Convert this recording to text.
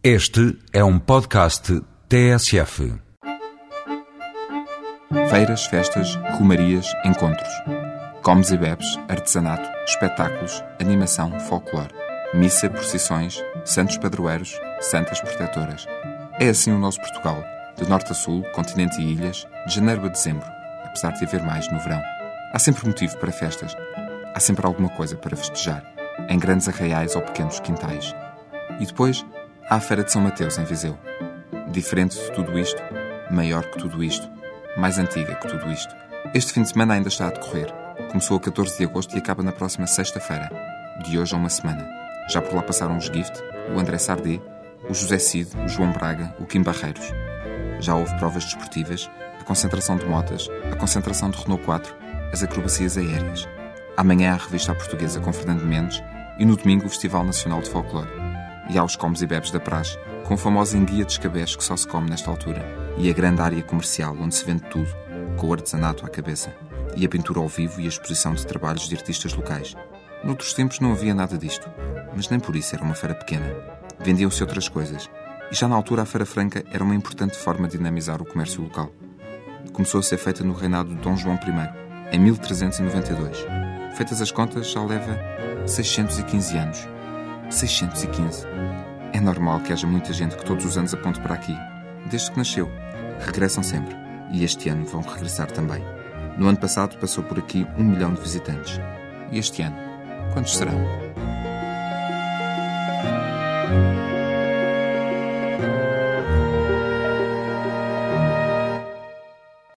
Este é um podcast TSF. Feiras, festas, romarias, encontros. Comes e bebes, artesanato, espetáculos, animação, folclore. Missa, procissões, santos padroeiros, santas protetoras. É assim o nosso Portugal, de norte a sul, continente e ilhas, de janeiro a dezembro, apesar de haver mais no verão. Há sempre motivo para festas. Há sempre alguma coisa para festejar, em grandes arraiais ou pequenos quintais. E depois há a Feira de São Mateus, em Viseu. Diferente de tudo isto, maior que tudo isto, mais antiga que tudo isto. Este fim de semana ainda está a decorrer. Começou a 14 de agosto e acaba na próxima sexta-feira, de hoje a uma semana. Já por lá passaram os Gift, o André Sardé, o José Cid, o João Braga, o Kim Barreiros. Já houve provas desportivas, a concentração de motas, a concentração de Renault 4, as acrobacias aéreas. Amanhã a revista à portuguesa com Fernando Mendes e no domingo o Festival Nacional de Folclore. E há os comes e bebes da praxe, com o famoso enguia de escabés que só se come nesta altura, e a grande área comercial onde se vende tudo, com o artesanato à cabeça, e a pintura ao vivo e a exposição de trabalhos de artistas locais. Noutros tempos não havia nada disto, mas nem por isso era uma feira pequena. Vendiam-se outras coisas, e já na altura a Feira Franca era uma importante forma de dinamizar o comércio local. Começou a ser feita no reinado de Dom João I, em 1392. Feitas as contas, já leva 615 anos. 615. É normal que haja muita gente que todos os anos aponte para aqui. Desde que nasceu. Regressam sempre. E este ano vão regressar também. No ano passado passou por aqui um milhão de visitantes. E este ano? Quantos serão?